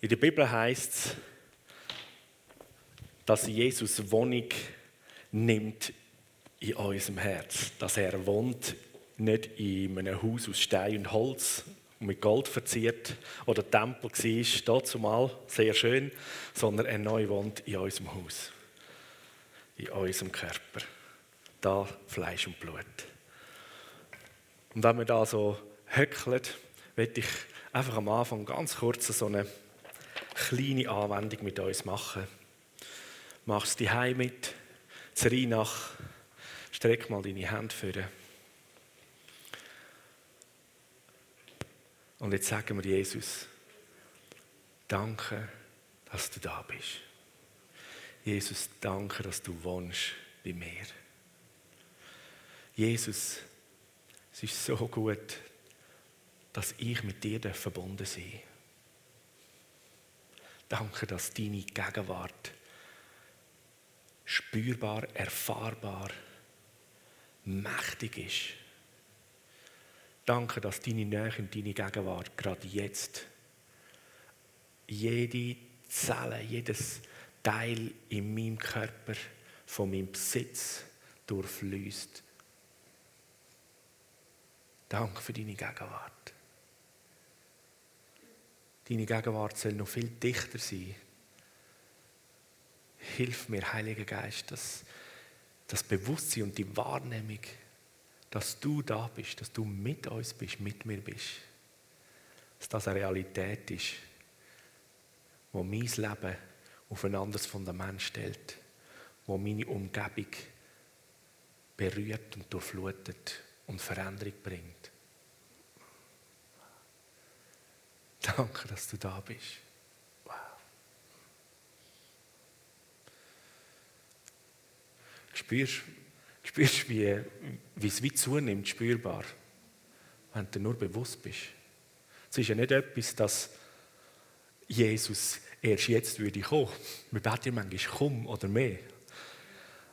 In der Bibel heißt es, dass Jesus Wohnung nimmt in unserem Herz. Dass er wohnt nicht in einem Haus aus Stein und Holz und mit Gold verziert oder Tempel war, zumal sehr schön, sondern er neu wohnt in unserem Haus, in unserem Körper. Da Fleisch und Blut. Und wenn wir da so höckeln, möchte ich einfach am Anfang ganz kurz so eine kleine Anwendung mit uns machen. Machst die Heim mit, nach, streck mal deine Hände vor. Und jetzt sagen wir Jesus, danke, dass du da bist. Jesus, danke, dass du wohnst bei mir. Jesus, es ist so gut, dass ich mit dir verbunden sein darf. Danke, dass deine Gegenwart spürbar, erfahrbar, mächtig ist. Danke, dass deine Nähe und deine Gegenwart gerade jetzt jede Zelle, jedes Teil in meinem Körper von meinem Besitz durchfließt. Danke für deine Gegenwart. Deine Gegenwart soll noch viel dichter sein. Hilf mir, Heiliger Geist, dass das Bewusstsein und die Wahrnehmung, dass du da bist, dass du mit uns bist, mit mir bist, dass das eine Realität ist, wo mein Leben auf ein anderes Fundament stellt, wo meine Umgebung berührt und durchflutet und Veränderung bringt. Danke, dass du da bist. Wow. Spürst, spürst wie, wie es wie zunimmt, spürbar, wenn du nur bewusst bist. Es ist ja nicht etwas, dass Jesus erst jetzt würde kommen. Wir beten manchmal, komm oder mehr.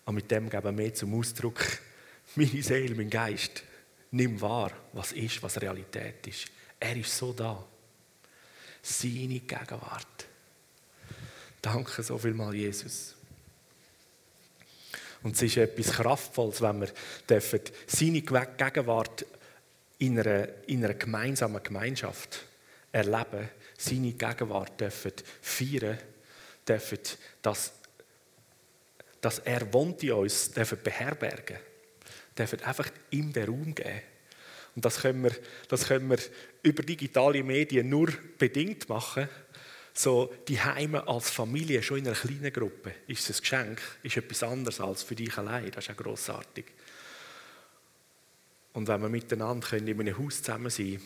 Aber mit dem geben mehr zum Ausdruck, meine Seele, mein Geist, nimm wahr, was ist, was Realität ist. Er ist so da seine Gegenwart. Danke so viel mal, Jesus. Und es ist etwas Kraftvolles, wenn wir dürfen seine Gegenwart in einer, in einer gemeinsamen Gemeinschaft erleben, seine Gegenwart dürfen feiern, dürfen, dass, dass er wohnt in uns, dürfen beherbergen, dürfen einfach ihm den Raum geben. Und das können wir, das können wir über digitale Medien nur bedingt machen. So die Heime als Familie, schon in einer kleinen Gruppe, ist es ein Geschenk, ist etwas anderes als für dich allein. Das ist auch grossartig. Und wenn wir miteinander können, in einem Haus zusammen sein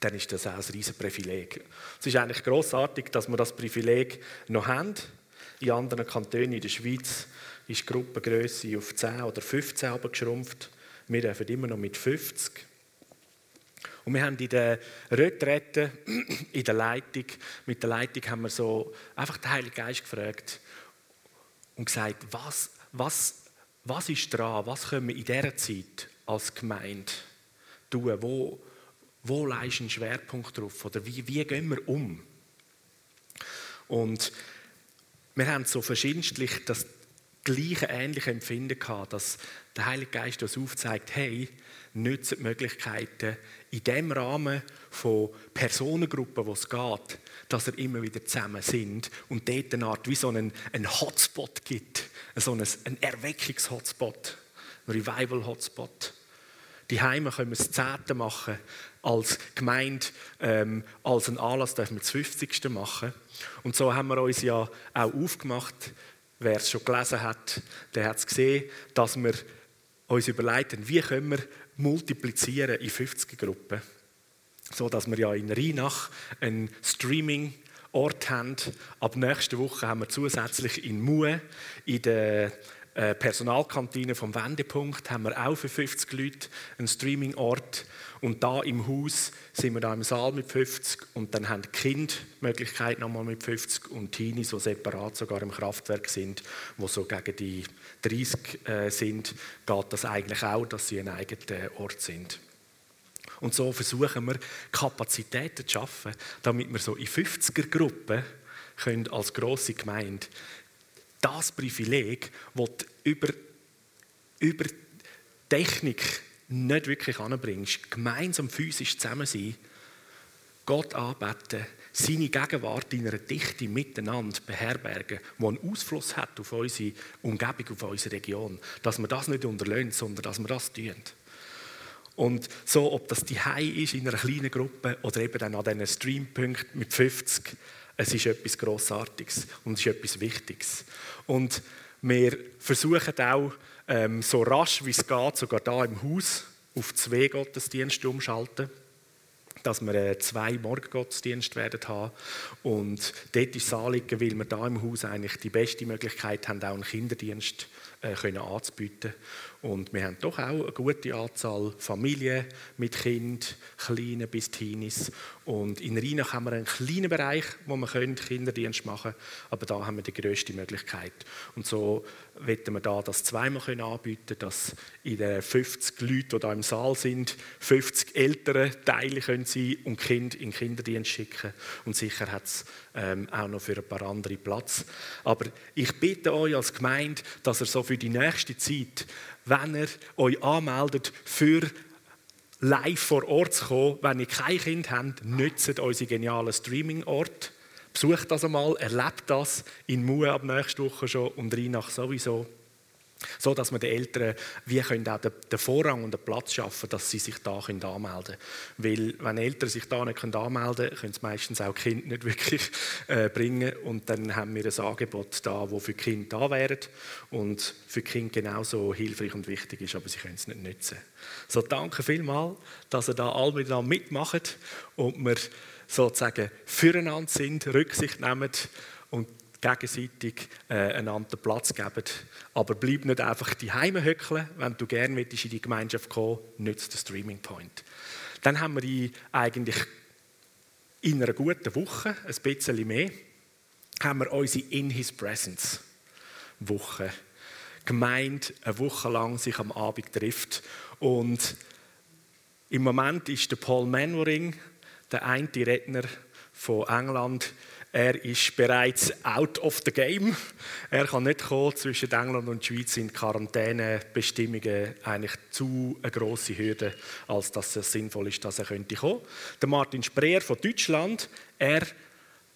dann ist das auch ein riesiges Privileg. Es ist eigentlich grossartig, dass wir das Privileg noch haben. In anderen Kantonen in der Schweiz ist die Gruppengröße auf 10 oder 15 geschrumpft. Wir dürfen immer noch mit 50. Und wir haben in der Retrette, in der Leitung, mit der Leitung haben wir so einfach den Heiligen Geist gefragt und gesagt, was, was, was ist dran, was können wir in dieser Zeit als Gemeinde tun, wo, wo leist ein Schwerpunkt drauf? Oder wie, wie gehen wir um? Und wir haben so verschiedentlich das gleiche ähnliche Empfinden gehabt, dass der Heilige Geist uns aufzeigt, hey, nützt die Möglichkeiten in dem Rahmen von Personengruppen, wo es geht, dass er immer wieder zusammen sind und dort eine Art wie so einen, einen Hotspot gibt, so einen, einen Erweckungshotspot, ein Revival-Hotspot. Die Heime können wir das Zehnte machen, als Gemeinde, ähm, als einen Anlass dürfen wir das 50. machen. Und so haben wir uns ja auch aufgemacht, wer es schon gelesen hat, der hat es gesehen, dass wir uns überlegen, wie können wir multiplizieren in 50 Gruppen, so dass wir ja in Rheinach einen Streaming Ort haben. Ab nächster Woche haben wir zusätzlich in Mue in der äh, Personalkantine vom Wendepunkt haben wir auch für 50 Leute einen Streaming-Ort. Und da im Haus sind wir da im Saal mit 50 und dann haben die Kinder die Möglichkeit nochmal mit 50 und Teenie, so separat sogar im Kraftwerk sind, wo so gegen die 30 äh, sind, geht das eigentlich auch, dass sie ein eigener Ort sind. Und so versuchen wir, Kapazitäten zu schaffen, damit wir so in 50er-Gruppen als grosse Gemeinde das Privileg, das über, über Technik nicht wirklich anbringst, gemeinsam physisch zusammen sein, Gott anbeten, seine Gegenwart in einer Dichte miteinander beherbergen, die einen Ausfluss hat auf unsere Umgebung, auf unsere Region. Dass wir das nicht unterlöhnen, sondern dass wir das tun. Und so, ob das die ist in einer kleinen Gruppe oder eben dann an diesen Streampunkten mit 50, es ist etwas Grossartiges und es ist etwas Wichtiges. Und wir versuchen auch, ähm, so rasch wie es geht, sogar da im Haus, auf zwei Gottesdienste umschalten dass wir äh, zwei Morgengottesdienste werden haben. Und dort ist es Anliegen, weil wir da im Haus eigentlich die beste Möglichkeit haben, auch einen Kinderdienst äh, können anzubieten. Und wir haben doch auch eine gute Anzahl Familien mit Kind, Kleinen bis Teenies. Und in Rheinach haben wir einen kleinen Bereich, wo wir Kinderdienst machen können, aber da haben wir die grösste Möglichkeit. Und so wollen wir da das zweimal anbieten dass in den 50 Leuten, die da im Saal sind, 50 ältere Teile können und Kind in den Kinderdienst schicken. Und sicher hat es ähm, auch noch für ein paar andere Platz. Aber ich bitte euch als Gemeinde, dass ihr so für die nächste Zeit, wenn ihr euch anmeldet für live vor Ort zu kommen, wenn ihr kein Kind habt, nützt unsere genialen Streaming-Ort. Besucht das einmal, erlebt das in Mue ab nächster Woche schon und Rheinach sowieso. So dass wir den Eltern wie können auch den Vorrang und den Platz schaffen, dass sie sich da anmelden können. Weil wenn Eltern sich da nicht anmelden können, können sie meistens auch Kind nicht wirklich äh, bringen. Und dann haben wir ein Angebot da, das für Kind da wäre und für Kind genauso hilfreich und wichtig ist, aber sie können es nicht nutzen. So danke vielmals, dass ihr da alle miteinander mitmacht und wir sozusagen füreinander sind, Rücksicht nehmen und gegenseitig äh, einander Platz geben. Aber bleib nicht einfach die Heime hückeln. Wenn du gerne in die Gemeinschaft kommen nützt den Streaming Point. Dann haben wir eigentlich in einer guten Woche, ein bisschen mehr, haben wir unsere In His Presence Woche. Gemeinde eine Woche lang sich am Abend trifft. Und im Moment ist der Paul Manwaring, der eine Redner von England, er ist bereits out of the game. Er kann nicht kommen. Zwischen England und Schweiz sind Quarantänebestimmungen eigentlich zu eine grosse Hürde, als dass es sinnvoll ist, dass er könnte kommen. Der Martin Spreer von Deutschland, er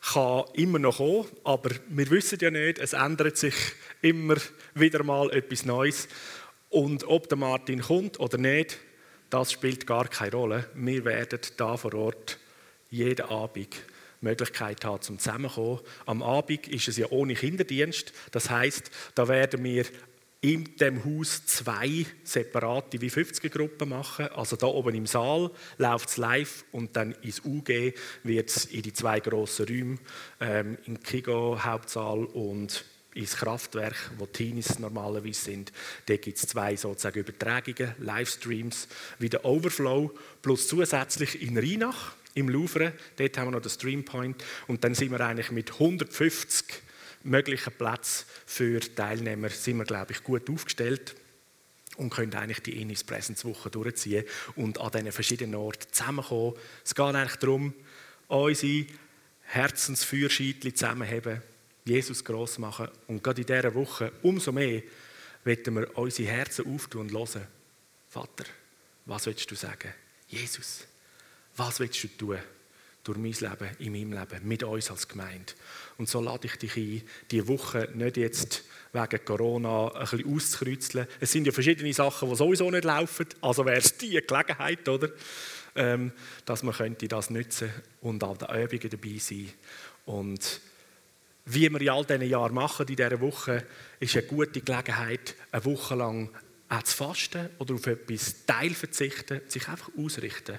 kann immer noch kommen, aber wir wissen ja nicht, es ändert sich immer wieder mal etwas Neues. Und ob der Martin kommt oder nicht, das spielt gar keine Rolle. Wir werden da vor Ort jeden Abend Möglichkeit haben zum Zusammenkommen. Am Abend ist es ja ohne Kinderdienst. Das heißt, da werden wir in dem Haus zwei separate wie 50er Gruppen machen. Also da oben im Saal läuft es live und dann ins UG wird es in die zwei grossen Räume, ähm, in Kigo Hauptsaal und ins Kraftwerk, wo Teenies normalerweise sind. Da gibt es zwei sozusagen Übertragungen, Livestreams, wie der Overflow, plus zusätzlich in Rheinach im Louvre. Dort haben wir noch den Streampoint. Und dann sind wir eigentlich mit 150 möglichen Plätzen für Teilnehmer sind wir, glaube ich, gut aufgestellt und können eigentlich die Innis Präsenzwoche durchziehen und an diesen verschiedenen Orten zusammenkommen. Es geht eigentlich darum, unsere Herzensfeuerscheitchen zusammenheben, Jesus gross machen und gerade in dieser Woche umso mehr wollen wir unsere Herzen auftun und hören. Vater, was willst du sagen? Jesus, was willst du tun? Durch mein Leben, in meinem Leben, mit uns als Gemeinde. Und so lade ich dich ein, diese Woche nicht jetzt wegen Corona ein bisschen auszukreuzeln. Es sind ja verschiedene Sachen, die sowieso nicht laufen. Also wäre es die Gelegenheit, oder? Ähm, dass man könnte das nutzen und an den Übungen dabei sein. Und wie wir in all diesen Jahren machen, in dieser Woche, ist eine gute Gelegenheit, eine Woche lang auch zu fasten oder auf etwas Teil verzichten, sich einfach ausrichten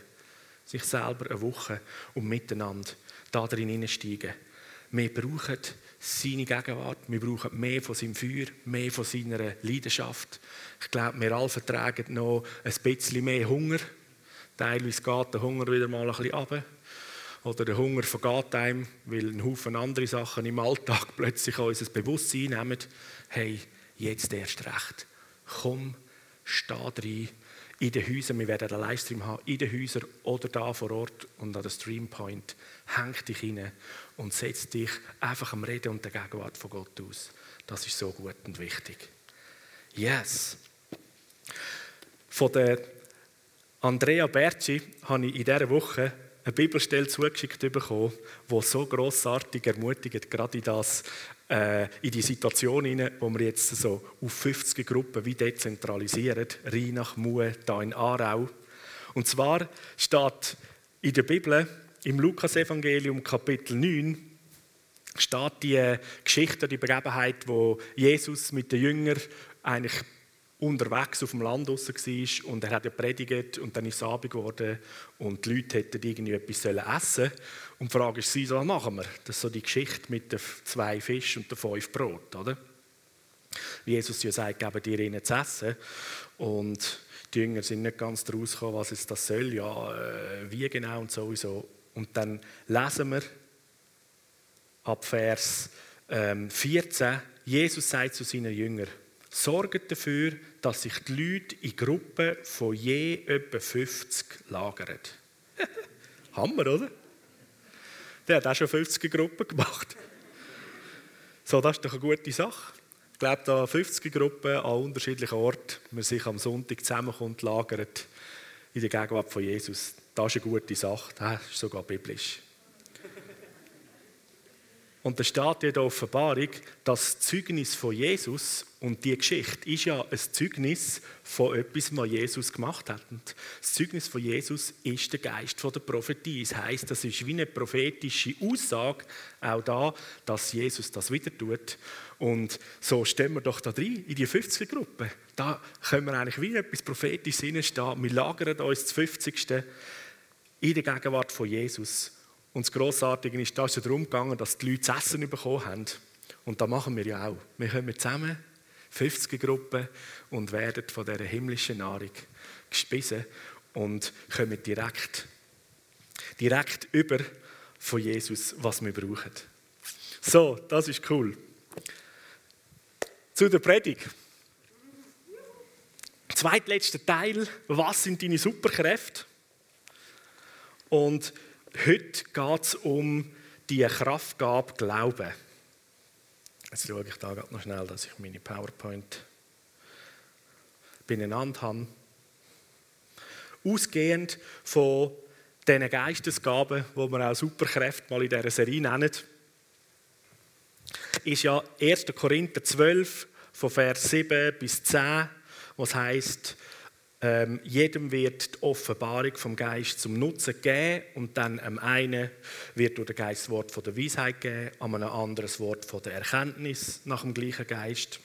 sich selber eine Woche und miteinander da drin hineinsteigen. Wir brauchen seine Gegenwart, wir brauchen mehr von seinem Feuer, mehr von seiner Leidenschaft. Ich glaube, wir alle vertragen noch ein bisschen mehr Hunger. Teilweise geht der Hunger wieder mal ein bisschen runter. Oder der Hunger vergeht einem, weil ein Haufen andere Sachen im Alltag plötzlich unser Bewusstsein nehmen. Hey, jetzt erst recht. Komm, steh rein in den Häusern, wir werden einen Livestream haben, in den Häusern oder da vor Ort und an der Streampoint. Häng dich hinein und setz dich einfach am Reden und der Gegenwart von Gott aus. Das ist so gut und wichtig. Yes. Von der Andrea Berci habe ich in dieser Woche eine Bibelstelle zugeschickt bekommen, die so grossartig ermutigt, gerade in, das, äh, in die Situation hinein, wo wir jetzt so auf 50 Gruppen wie dezentralisieren, Rheinach, Mue, da in Aarau. Und zwar steht in der Bibel, im Lukas-Evangelium Kapitel 9, steht die Geschichte, die Begebenheit, wo Jesus mit den Jüngern eigentlich unterwegs auf dem Land war und er hat ja predigt und dann ist es Abend geworden und die Leute hätten irgendwie etwas essen sollen. Und die Frage ist, was machen wir? Das ist so die Geschichte mit den zwei Fischen und den fünf Brot, oder? Wie Jesus ja sagt, geben dir ihnen zu essen. Und die Jünger sind nicht ganz daraus gekommen, was jetzt das soll, ja, äh, wie genau und sowieso. Und dann lesen wir ab Vers 14, ähm, Jesus sagt zu seinen Jüngern, sorgt dafür, dass sich die Leute in Gruppen von je etwa 50 lagern. Hammer, oder? Der hat auch schon 50 Gruppen gemacht. So, das ist doch eine gute Sache. Ich glaube, da 50 Gruppen an unterschiedlichen Orten, man sich am Sonntag zusammenkommt, lagert in der Gegenwart von Jesus. Das ist eine gute Sache. Das ist sogar biblisch. Und da steht in der Offenbarung, das Zeugnis von Jesus und die Geschichte ist ja ein Zeugnis von etwas, was Jesus gemacht hat. Und das Zeugnis von Jesus ist der Geist der Prophetie. Das heißt, das ist wie eine prophetische Aussage auch da, dass Jesus das wieder tut. Und so stehen wir doch da drin, in die 50er-Gruppe. Da können wir eigentlich wie etwas Prophetisches hineinstehen. Wir lagern uns das 50. in der Gegenwart von Jesus. Und das Grossartige ist, da ist es darum gegangen, dass die Leute zu essen bekommen haben. Und das machen wir ja auch. Wir kommen zusammen, 50 Gruppen, und werden von dieser himmlischen Nahrung gespissen und kommen direkt, direkt über von Jesus, was wir brauchen. So, das ist cool. Zu der Predigt. Zweitletzter Teil, was sind deine Superkräfte? Und Heute geht es um die Kraftgabe Glauben. Jetzt schaue ich da noch schnell, dass ich meine PowerPoint beieinander habe. Ausgehend von diesen Geistesgaben, die wir auch Superkräfte mal in dieser Serie nennen, ist ja 1. Korinther 12, von Vers 7 bis 10, was heißt, ähm, jedem wird die Offenbarung vom Geist zum Nutzen geben und dann am einen wird durch den Geist das Wort von der Weisheit geben, am einem anderen das Wort von der Erkenntnis nach dem gleichen Geist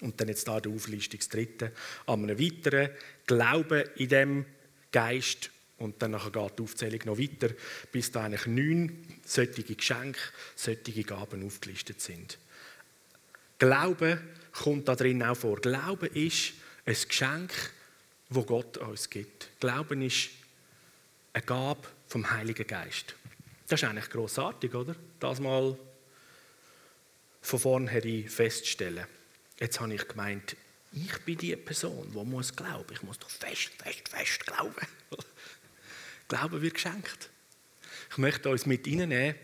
und dann jetzt da der Auflistung das dritte, an einem weiteren Glauben in dem Geist und dann geht die Aufzählung noch weiter, bis da eigentlich neun solche Geschenke, solche Gaben aufgelistet sind. Glauben kommt da drin auch vor. Glauben ist ein Geschenk, wo Gott uns gibt. Glauben ist eine Gabe vom Heiligen Geist. Das ist eigentlich großartig, oder? Das mal von vornherein feststellen. Jetzt habe ich gemeint, ich bin die Person, die muss glauben. Ich muss doch fest, fest, fest glauben. Glauben wird geschenkt. Ich möchte uns mit Ihnen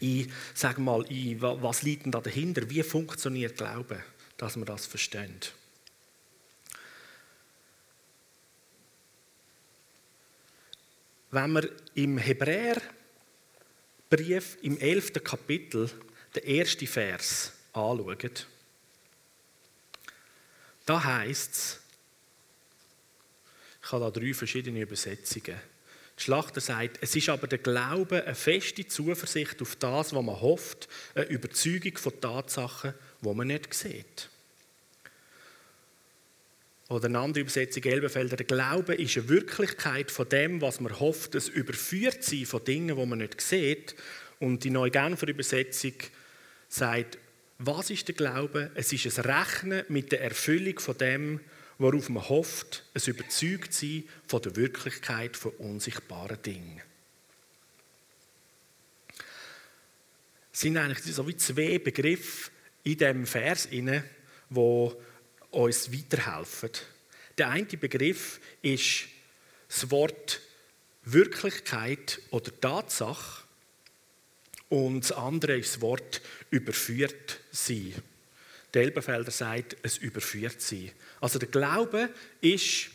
in, sag mal, in, was liegt denn da dahinter? Wie funktioniert Glauben, dass wir das verstehen? Wenn wir im Hebräerbrief im 11. Kapitel den ersten Vers anschauen, da heißt es, ich habe da drei verschiedene Übersetzungen. Die Schlachter sagt, es ist aber der Glaube eine feste Zuversicht auf das, was man hofft, eine Überzeugung von Tatsachen, die man nicht sieht. Oder eine andere Übersetzung, Elbenfelder, der Glaube ist eine Wirklichkeit von dem, was man hofft, es überführt sein von Dingen, die man nicht sieht. Und die neue Genfer Übersetzung sagt, was ist der Glaube? Es ist ein Rechnen mit der Erfüllung von dem, worauf man hofft, es überzeugt sein von der Wirklichkeit von unsichtbaren Dingen. Es sind eigentlich so wie zwei Begriffe in dem Vers wo uns weiterhelfen. der eine Begriff ist das Wort Wirklichkeit oder Tatsache und das andere ist das Wort überführt sein. Der Elberfelder sagt, es überführt sein. Also der Glaube ist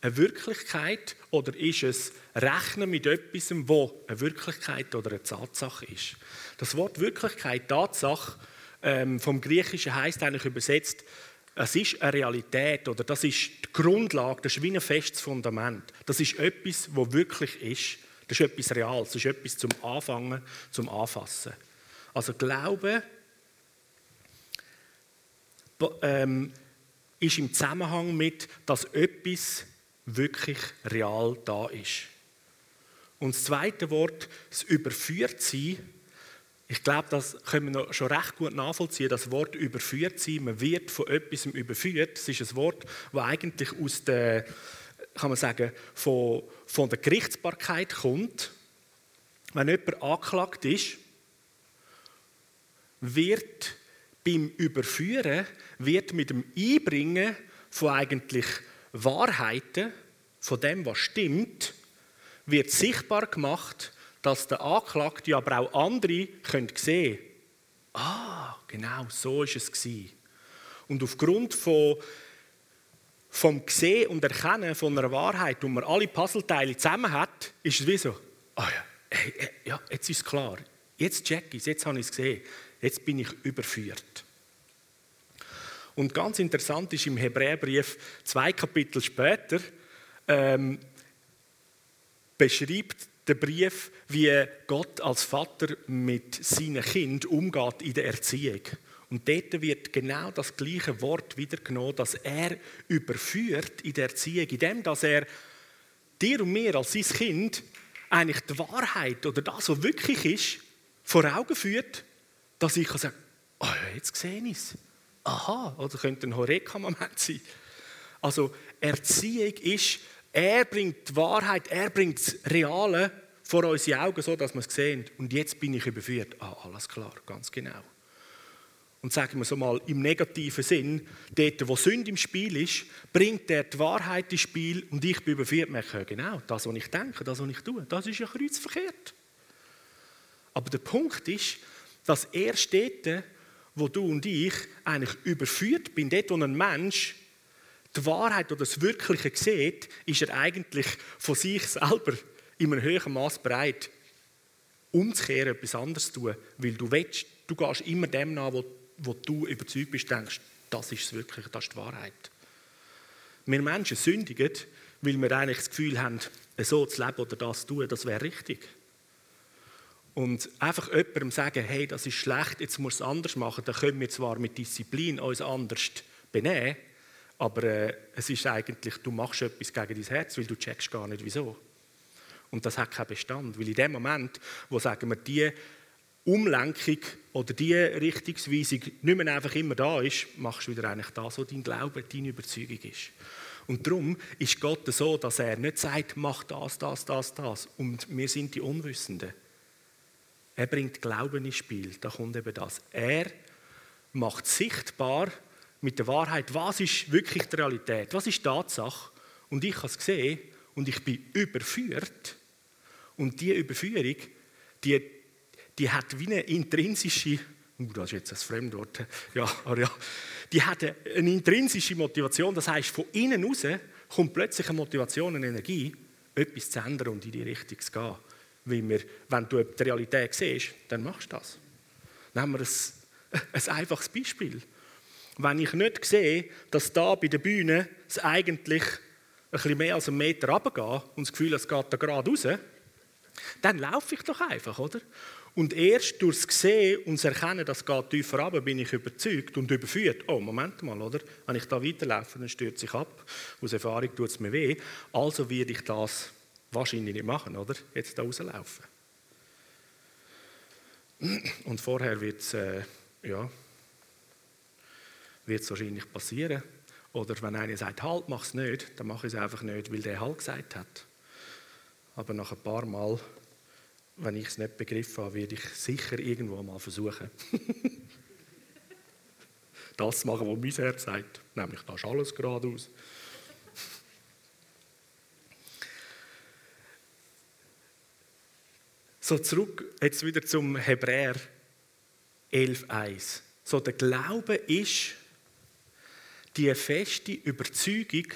eine Wirklichkeit oder ist es Rechnen mit etwas, wo eine Wirklichkeit oder eine Tatsache ist. Das Wort Wirklichkeit, Tatsache ähm, vom Griechischen heißt eigentlich übersetzt, es ist eine Realität oder das ist die Grundlage, das ist wie ein festes Fundament. Das ist etwas, wo wirklich ist. Das ist etwas Reales, das ist etwas zum Anfangen, zum Anfassen. Also Glaube ähm, ist im Zusammenhang mit, dass etwas wirklich real da ist. Und das zweite Wort, das Überführtsein, ich glaube, das können wir schon recht gut nachvollziehen, das Wort überführt sein, man wird von etwas überführt. Das ist ein Wort, das eigentlich aus der, kann man sagen, von, von der Gerichtsbarkeit kommt. Wenn jemand angeklagt ist, wird beim Überführen, wird mit dem Einbringen von eigentlich Wahrheiten, von dem, was stimmt, wird sichtbar gemacht, dass der Anklagte, aber auch andere können sehen ah, genau, so ist es. Und aufgrund von, vom Sehen und Erkennen von einer Wahrheit, wo man alle Puzzleteile zusammen hat, ist es wie so, ah ja, hey, ja, jetzt ist es klar, jetzt check ich es, jetzt habe ich es gesehen, jetzt bin ich überführt. Und ganz interessant ist im Hebräerbrief zwei Kapitel später, ähm, beschreibt der Brief, wie Gott als Vater mit seinem Kind umgeht in der Erziehung. Und dort wird genau das gleiche Wort wiedergenommen, dass er überführt in der Erziehung, indem dass er dir und mir als sein Kind eigentlich die Wahrheit oder das, was wirklich ist, vor Augen führt, dass ich sagen kann, oh jetzt sehe ich es. Aha, oder könnte ein Horeka-Moment sein. Also Erziehung ist er bringt die Wahrheit, er bringt das Reale vor unsere Augen, so dass wir es sehen. Und jetzt bin ich überführt. Ah, alles klar, ganz genau. Und sagen wir so mal im negativen Sinn, dort, wo Sünde im Spiel ist, bringt er die Wahrheit ins Spiel und ich bin überführt. Merke, genau, das, was ich denke, das, was ich tue, das ist ja kreuzverkehrt. Aber der Punkt ist, dass er steht, wo du und ich eigentlich überführt bin, dort, wo ein Mensch die Wahrheit oder das Wirkliche sieht, ist er eigentlich von sich selber in einem höheren Maß bereit, umzukehren, etwas anderes zu tun. Weil du willst, du gehst immer dem nach, wo, wo du überzeugt bist, denkst, das ist es wirklich, das ist die Wahrheit. Wir Menschen sündigen, weil wir eigentlich das Gefühl haben, so zu leben oder das zu tun, das wäre richtig. Und einfach jemandem sagen, hey, das ist schlecht, jetzt muss es anders machen, dann können wir zwar mit Disziplin uns anders benehmen, aber äh, es ist eigentlich, du machst etwas gegen dein Herz, weil du checkst gar nicht, wieso. Und das hat keinen Bestand, weil in dem Moment, wo sagen wir, die Umlenkung oder die Richtungsweisung nicht mehr einfach immer da ist, machst du wieder eigentlich das, was dein Glaube, deine Überzeugung ist. Und darum ist Gott so, dass er nicht sagt, mach das, das, das, das. Und wir sind die Unwissenden. Er bringt Glauben ins Spiel. Da kommt eben das. Er macht sichtbar, mit der Wahrheit, was ist wirklich die Realität, was ist die Tatsache. Und ich habe es gesehen und ich bin überführt. Und diese Überführung, die, die hat wie eine intrinsische, uh, das ist jetzt ein Fremdwort, ja, aber ja, die hat eine intrinsische Motivation, das heißt von innen raus kommt plötzlich eine Motivation, eine Energie, etwas zu ändern und in die Richtung zu gehen. Weil wir, wenn du die Realität siehst, dann machst du das. Nehmen wir ein, ein einfaches Beispiel wenn ich nicht sehe, dass da bei der Bühne es eigentlich ein bisschen mehr als einen Meter runtergeht und das Gefühl, es geht da gerade raus, dann laufe ich doch einfach, oder? Und erst durch das Sehen und das Erkennen, dass es tiefer runter, bin ich überzeugt und überführt. Oh, Moment mal, oder? Wenn ich da weiterlaufe, dann stürzt sich ab. Aus Erfahrung tut es mir weh. Also werde ich das wahrscheinlich nicht machen, oder? Jetzt da rauslaufen. Und vorher wird es, äh, ja, wird es wahrscheinlich passieren. Oder wenn einer sagt, halt, mach es nicht, dann mache ich es einfach nicht, weil der halt gesagt hat. Aber nach ein paar Mal, wenn ich es nicht begriffen habe, werde ich sicher irgendwo mal versuchen. das zu machen, was mein Herz sagt. Nämlich, da ist alles geradeaus. So zurück jetzt wieder zum Hebräer 11,1. So, der Glaube ist die feste Überzeugung,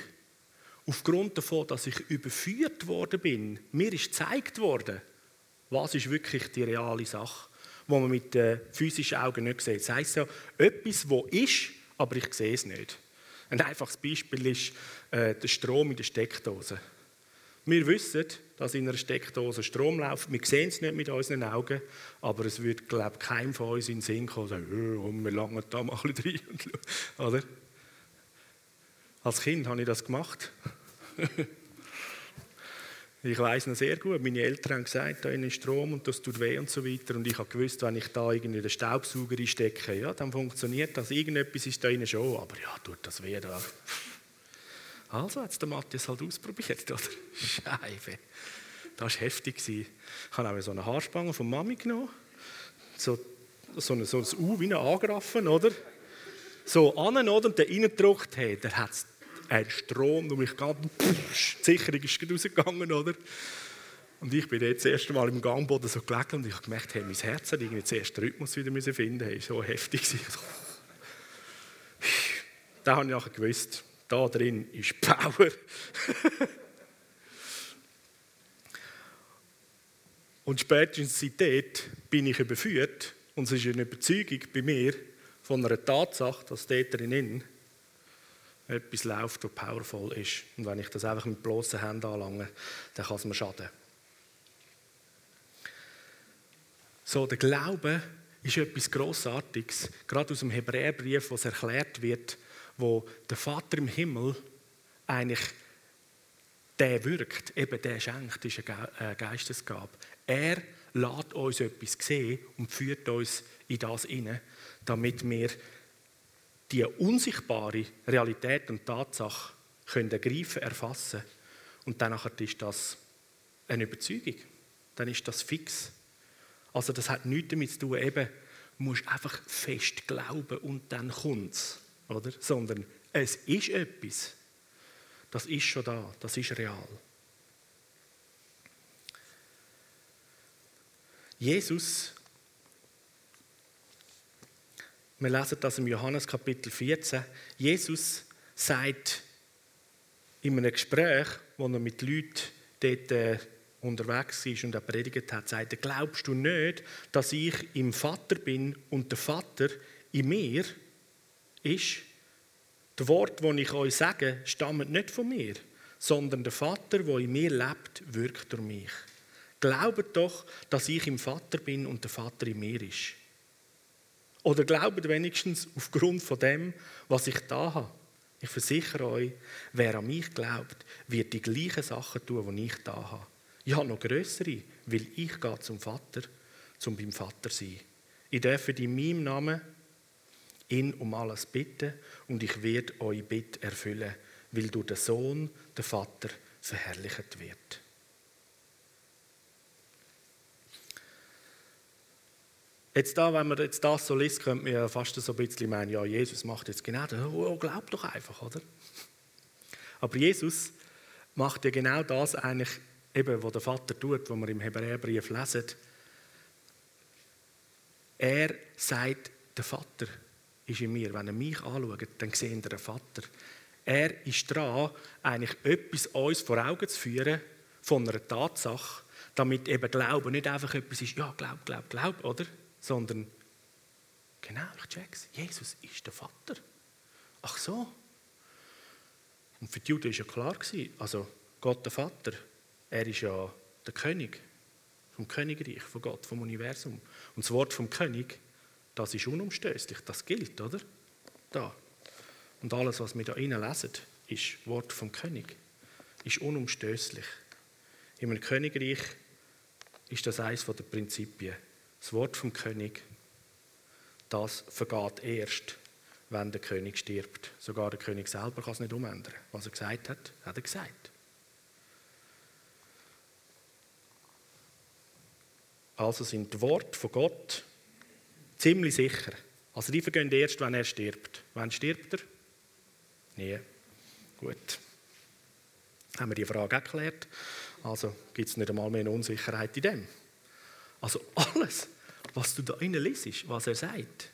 aufgrund davon, dass ich überführt worden bin, mir ist gezeigt worden, was ist wirklich die reale Sache, wo man mit den physischen Augen nicht sieht. Das heisst ja, etwas, wo ist, aber ich sehe es nicht. Ein einfaches Beispiel ist äh, der Strom in der Steckdose. Wir wissen, dass in einer Steckdose Strom läuft. Wir sehen es nicht mit unseren Augen, aber es wird, glaube ich, keinem von uns in den Sinn kommen, sagen, oh, wir langen da mal rein. Oder? Als Kind habe ich das gemacht. ich weiß noch sehr gut, meine Eltern haben gesagt, da ist Strom und das tut weh und so weiter. Und ich habe gewusst, wenn ich da irgendwie den Staubsauger einstecke, ja, dann funktioniert das. Irgendetwas ist da innen schon, aber ja, tut das weh da. Also hat es der Matthias halt ausprobiert, oder? Scheibe. Das war heftig. Ich habe auch so eine Haarspange von Mami genommen. So, so, ein, so ein U wie ein Angreifen, oder? So an? Und der reingedrückt hat, der hat einen Strom durch mich gegangen. Die Sicherung ist rausgegangen, oder? Und ich bin jetzt das erste Mal im Gangboden so gelegen und ich habe gemerkt, hey, mein Herz hat irgendwie den ersten Rhythmus wieder finden müssen. So heftig. da habe ich nachher gewusst, da drin ist Power. und spätestens seitdem bin ich überführt und es ist eine Überzeugung bei mir von einer Tatsache, dass dort drinnen etwas läuft, das powerful ist. Und wenn ich das einfach mit bloßen Händen anlange, dann kann es mir schaden. So, der Glaube ist etwas Grossartiges, gerade aus dem Hebräerbrief, wo es erklärt wird, wo der Vater im Himmel eigentlich der wirkt, eben der schenkt, ist eine Geistesgabe. Er lässt uns etwas sehen und führt uns in das hinein, damit wir die unsichtbare Realität und Tatsache können ergreifen, erfassen. Und dann ist das eine Überzeugung. Dann ist das fix. Also das hat nichts damit zu tun, eben, du musst einfach fest glauben und dann kommt es oder? Sondern es ist etwas. Das ist schon da, das ist real. Jesus, wir lesen das im Johannes Kapitel 14, Jesus sagt in einem Gespräch, wo er mit Leuten dort äh, unterwegs ist und er predigt hat, sagt er, glaubst du nicht, dass ich im Vater bin und der Vater in mir? ist, das Wort, das ich euch sage, stammt nicht von mir, sondern der Vater, der in mir lebt, wirkt durch mich. Glaubt doch, dass ich im Vater bin und der Vater in mir ist. Oder glaubt wenigstens aufgrund von dem, was ich da habe. Ich versichere euch, wer an mich glaubt, wird die gleichen Sachen tun, die ich da habe. Ja, noch größere, weil ich gehe zum Vater, zum beim Vater sein. Ich darf in meinem Namen ihn um alles bitten und ich werde euch Bitte erfüllen, weil durch den Sohn der Vater verherrlicht wird. Jetzt da, wenn man jetzt das so liest, könnte man ja fast so ein bisschen meinen, ja, Jesus macht jetzt genau das. Oh, glaub doch einfach, oder? Aber Jesus macht ja genau das eigentlich, eben, was der Vater tut, was wir im Hebräerbrief lesen. Er sagt, der Vater ist in mir. Wenn er mich anschaut, dann sehen er den Vater. Er ist dran, eigentlich etwas uns vor Augen zu führen von einer Tatsache, damit eben Glauben nicht einfach etwas ist, ja, glaub, glaub, glaub, oder? Sondern, genau, ich check's, Jesus ist der Vater. Ach so. Und für die Juden war ja klar, also Gott der Vater, er ist ja der König vom Königreich, von Gott, vom Universum. Und das Wort vom König das ist unumstößlich, das gilt, oder? Da. Und alles, was wir da innen lesen, ist Wort vom König, ist unumstößlich. In einem Königreich ist das eines der Prinzipien. Das Wort vom König, das vergeht erst, wenn der König stirbt. Sogar der König selber kann es nicht umändern. Was er gesagt hat, hat er gesagt. Also sind die Worte von Gott Ziemlich sicher. Also die vergehen erst, wenn er stirbt. Wann stirbt er? Nie. Gut. Haben wir die Frage geklärt? Also gibt es nicht einmal mehr eine Unsicherheit in dem. Also alles, was du da innen liest, was er sagt.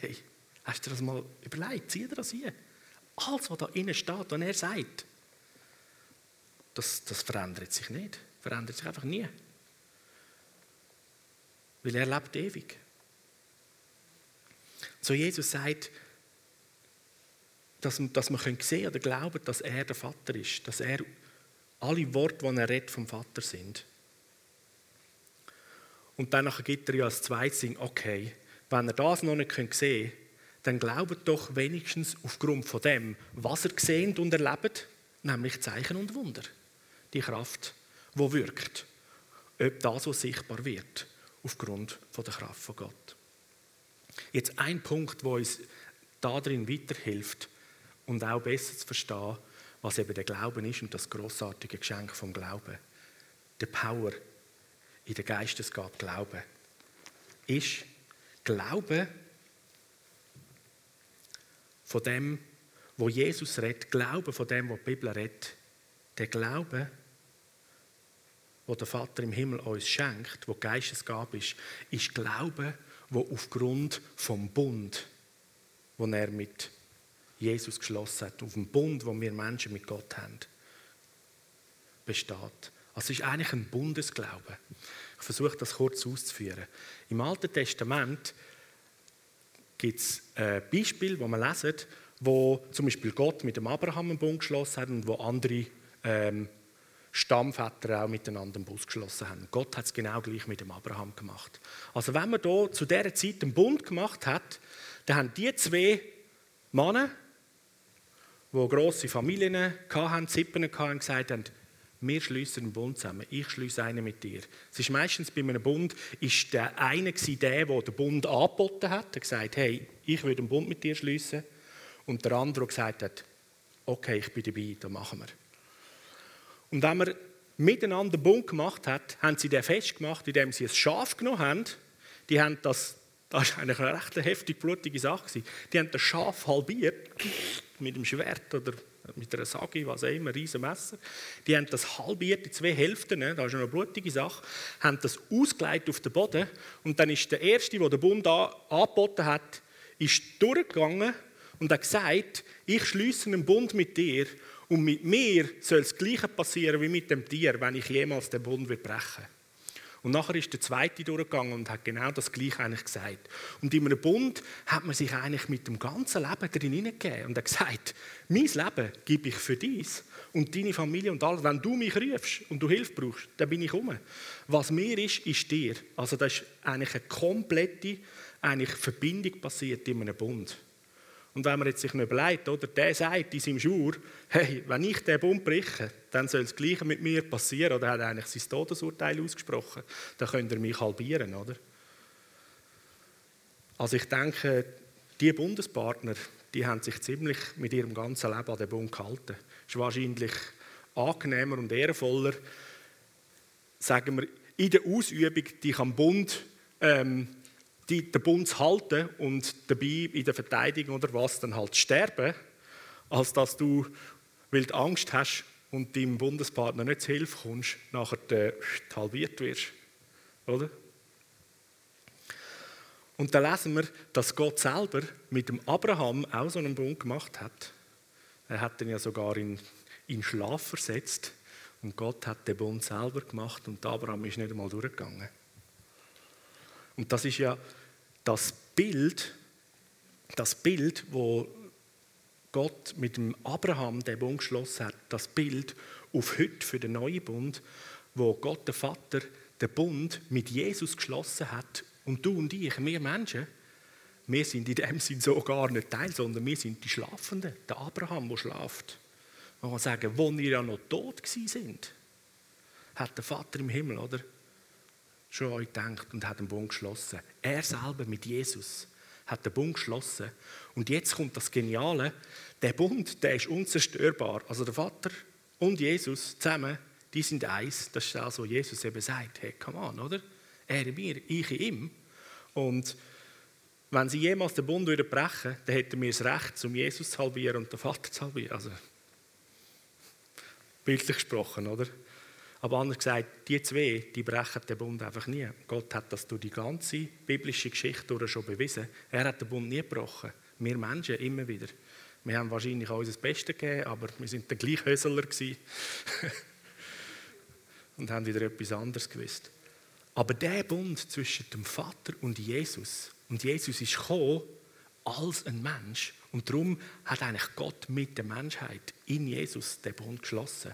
Hey, hast du das mal überlegt? Zieh dir das hier. Alles, was da innen steht, was er sagt, das, das verändert sich nicht. Verändert sich einfach nie. Weil er lebt ewig. So Jesus sagt, dass, dass wir sehen können oder glauben, dass er der Vater ist, dass er alle Worte, die er redet, vom Vater sind. Und dann gibt er ja als zweites Ding, okay, wenn ihr das noch nicht sehen könnt, dann glaubt doch wenigstens aufgrund von dem, was ihr seht und erlebt, nämlich Zeichen und Wunder. Die Kraft, die wirkt. Ob das, so sichtbar wird, aufgrund von der Kraft von Gott. Jetzt ein Punkt, wo uns darin weiterhilft und auch besser zu verstehen, was eben der Glauben ist und das großartige Geschenk vom Glauben. Der Power in der Geistesgabe Glauben ist Glauben von dem, wo Jesus redet, Glauben von dem, was die Bibel redet, der Glaube, wo der Vater im Himmel uns schenkt, wo Geistesgabe ist, ist Glaube, wo aufgrund vom Bund, wo er mit Jesus geschlossen hat, auf dem Bund, wo wir Menschen mit Gott haben, besteht. Also es ist eigentlich ein Bundesglaube. Ich versuche das kurz auszuführen. Im Alten Testament gibt es ein Beispiel, wo man lesen, wo zum Beispiel Gott mit dem Abraham einen Bund geschlossen hat und wo andere ähm, Stammväter auch miteinander einen Bund geschlossen haben. Gott hat es genau gleich mit dem Abraham gemacht. Also wenn man da zu dieser Zeit einen Bund gemacht hat, dann haben die zwei Männer, die grosse Familien hatten, Zippen hatten, gesagt haben, wir schließen einen Bund zusammen. Ich schließe einen mit dir. Es ist meistens bei einem Bund ist der eine der, der den Bund angeboten hat, der gesagt, hey, ich würde einen Bund mit dir schließen, und der andere, der gesagt hat, okay, ich bin dabei, dann machen wir. Und wenn man miteinander einen Bund gemacht hat, haben sie den festgemacht, indem sie ein Schaf genommen haben. Die haben das, das eigentlich eine recht heftig blutige Sache. Die haben das Schaf halbiert mit dem Schwert oder mit einer Sage, was auch immer, riesen Messer. Die haben das halbiert in zwei Hälften, ne? das ist eine blutige Sache, haben das ausgeleitet auf den Boden und dann ist der Erste, der den Bund angeboten hat, ist durchgegangen und hat gesagt, ich schließe einen Bund mit dir und mit mir soll das Gleiche passieren wie mit dem Tier, wenn ich jemals den Bund brechen will. Und nachher ist der Zweite durchgegangen und hat genau das Gleiche eigentlich gesagt. Und in einem Bund hat man sich eigentlich mit dem ganzen Leben drin hineingegeben und hat gesagt, mein Leben gebe ich für dies und deine Familie und alles. Wenn du mich rufst und du Hilfe brauchst, dann bin ich um. Was mir ist, ist dir. Also da ist eigentlich eine komplette eigentlich Verbindung passiert in einem Bund. Und wenn man jetzt sich überlegt, oder, der sagt in seinem Schur, hey, wenn ich den Bund breche, dann soll das Gleiche mit mir passieren, oder er hat eigentlich sein Todesurteil ausgesprochen, dann könnt ihr mich halbieren, oder? Also ich denke, die Bundespartner, die haben sich ziemlich mit ihrem ganzen Leben an den Bund gehalten. Es ist wahrscheinlich angenehmer und ehrenvoller, sagen wir, in der Ausübung dich am Bund ähm, die, den Bund halten und dabei in der Verteidigung oder was dann halt sterben, als dass du, weil du Angst hast und deinem Bundespartner nicht zu Hilfe kommst, nachher äh, halbiert wirst. Oder? Und dann lesen wir, dass Gott selber mit dem Abraham auch so einen Bund gemacht hat. Er hat ihn ja sogar in, in Schlaf versetzt und Gott hat den Bund selber gemacht und Abraham ist nicht einmal durchgegangen. Und das ist ja das Bild, das Bild, wo Gott mit dem Abraham den Bund geschlossen hat, das Bild auf heute für den neuen Bund, wo Gott der Vater den Bund mit Jesus geschlossen hat und du und ich, wir Menschen, wir sind in dem Sinn so gar nicht Teil, sondern wir sind die Schlafenden, der Abraham, der schlaft. Man kann sagen, wo wir ja noch tot sind, hat der Vater im Himmel, oder? Schon an euch gedacht und hat den Bund geschlossen. Er selber mit Jesus hat den Bund geschlossen. Und jetzt kommt das Geniale, der Bund, der ist unzerstörbar. Also der Vater und Jesus zusammen, die sind eins. Das ist das, was Jesus eben sagt. Hey, come on, oder? Er in mir, ich in ihm. Und wenn sie jemals den Bund brechen würden, dann hätten wir das Recht, um Jesus zu halbieren und den Vater zu halbieren. Also, bildlich gesprochen, oder? Aber anders gesagt, die zwei, die brechen den Bund einfach nie. Gott hat das durch die ganze biblische Geschichte schon bewiesen. Er hat den Bund nie gebrochen. Wir Menschen immer wieder. Wir haben wahrscheinlich auch unser Bestes gegeben, aber wir sind der gleich Hösler und haben wieder etwas anderes gewusst. Aber der Bund zwischen dem Vater und Jesus, und Jesus ist gekommen als ein Mensch, und darum hat eigentlich Gott mit der Menschheit in Jesus den Bund geschlossen.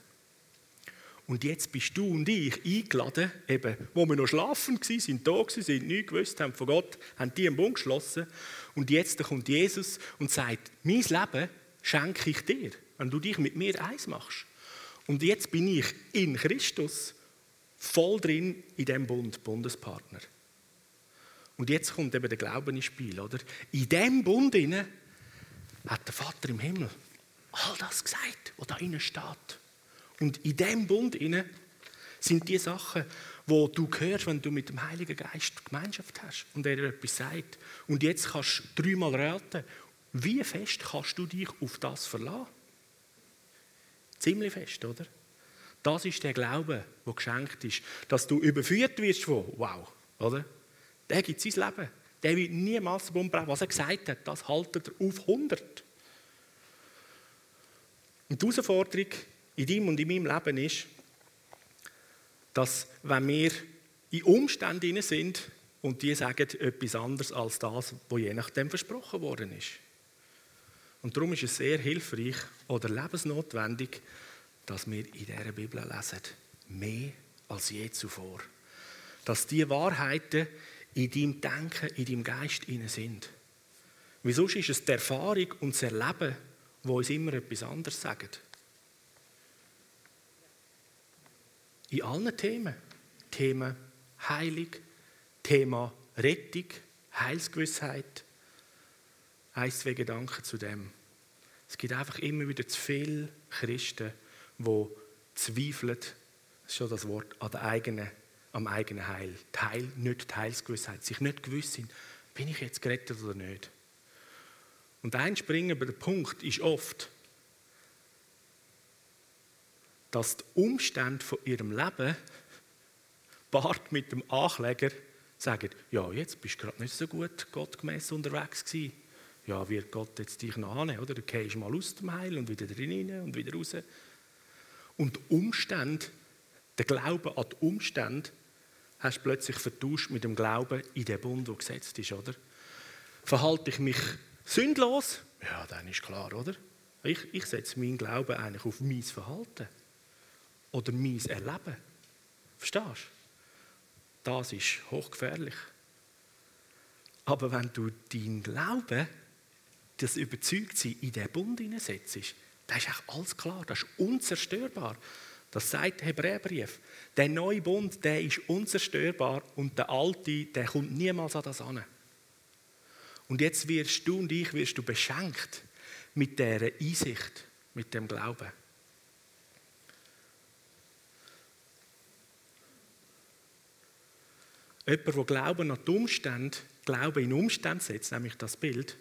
Und jetzt bist du und ich eingeladen, eben, wo wir noch schlafen waren, sind da waren, sind nichts gewusst haben von Gott, haben die einen Bund geschlossen. Und jetzt kommt Jesus und sagt, mein Leben schenke ich dir, wenn du dich mit mir eins machst. Und jetzt bin ich in Christus voll drin in diesem Bund, Bundespartner. Und jetzt kommt eben der Glauben ins Spiel, oder? In diesem Bund hat der Vater im Himmel all das gesagt, was da innen steht. Und in diesem Bund sind die Sachen, wo du hörst, wenn du mit dem Heiligen Geist Gemeinschaft hast und er dir etwas sagt. Und jetzt kannst du dreimal raten, wie fest kannst du dich auf das verlassen? Ziemlich fest, oder? Das ist der Glaube, der geschenkt ist. Dass du überführt wirst von, wow, oder? Der gibt sein Leben. Der wird niemals umbrauchen. Was er gesagt hat, das haltet er auf 100. Und die Herausforderung in deinem und in meinem Leben ist, dass wenn wir in Umständen sind und die sagen etwas anderes als das, was je nachdem versprochen worden ist. Und darum ist es sehr hilfreich oder lebensnotwendig, dass wir in dieser Bibel lesen. Mehr als je zuvor. Dass die Wahrheiten in deinem Denken, in deinem Geist sind. Wieso ist es die Erfahrung und das Erleben, wo uns immer etwas anderes sagen? In allen Themen. Thema Heilig, Thema Rettung, Heilsgewissheit. Ein, zwei Gedanken zu dem. Es gibt einfach immer wieder zu viele Christen, die zweifeln, das ist schon das Wort, an der eigenen, am eigenen Heil. Teil, nicht die sich nicht gewiss sind, bin ich jetzt gerettet oder nicht. Und ein springender Punkt ist oft, dass die Umstände von ihrem Leben Bart mit dem Ankläger sagen, ja, jetzt bist du gerade nicht so gut gottgemäß unterwegs gewesen. Ja, wird Gott jetzt dich noch annehmen, oder? Du gehst mal aus dem Heil und wieder drin und wieder raus. Und die Umstände, der Glaube an die Umstände, hast du plötzlich vertauscht mit dem Glauben in den Bund, der gesetzt ist, oder? Verhalte ich mich sündlos? Ja, dann ist klar, oder? Ich, ich setze meinen Glauben eigentlich auf mein Verhalten oder mein Erleben. Verstehst du? Das ist hochgefährlich. Aber wenn du deinen Glauben, das Überzeugtsein in den Bund hineinsetzt, das ist echt alles klar, das ist unzerstörbar. Das sagt der Hebräerbrief. Der neue Bund, der ist unzerstörbar und der alte, der kommt niemals an das an. Und jetzt wirst du und ich wirst du beschenkt mit dieser Einsicht, mit dem Glauben. Jemand, der Glauben an die Umstände, Glauben in Umstände setzt, nämlich das Bild,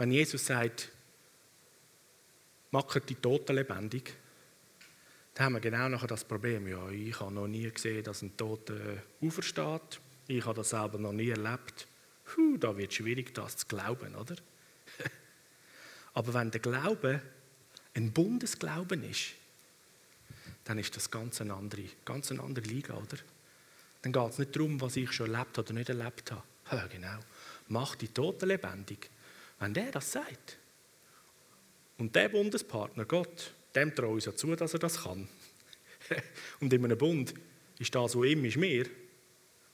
Wenn Jesus sagt, macht die Toten lebendig, dann haben wir genau nachher das Problem. Ja, ich habe noch nie gesehen, dass ein Toter aufersteht. Ich habe das selber noch nie erlebt. Puh, da wird es schwierig, das zu glauben, oder? Aber wenn der Glaube ein Bundesglauben ist, dann ist das ganz eine andere, ganz eine andere Liga, oder? Dann geht es nicht darum, was ich schon erlebt oder nicht erlebt habe. Ja, genau. Mach die Toten lebendig. Wenn der das sagt, und der Bundespartner, Gott, dem traue ich ja zu, dass er das kann. und in einem Bund ist das, was ihm ist, mir.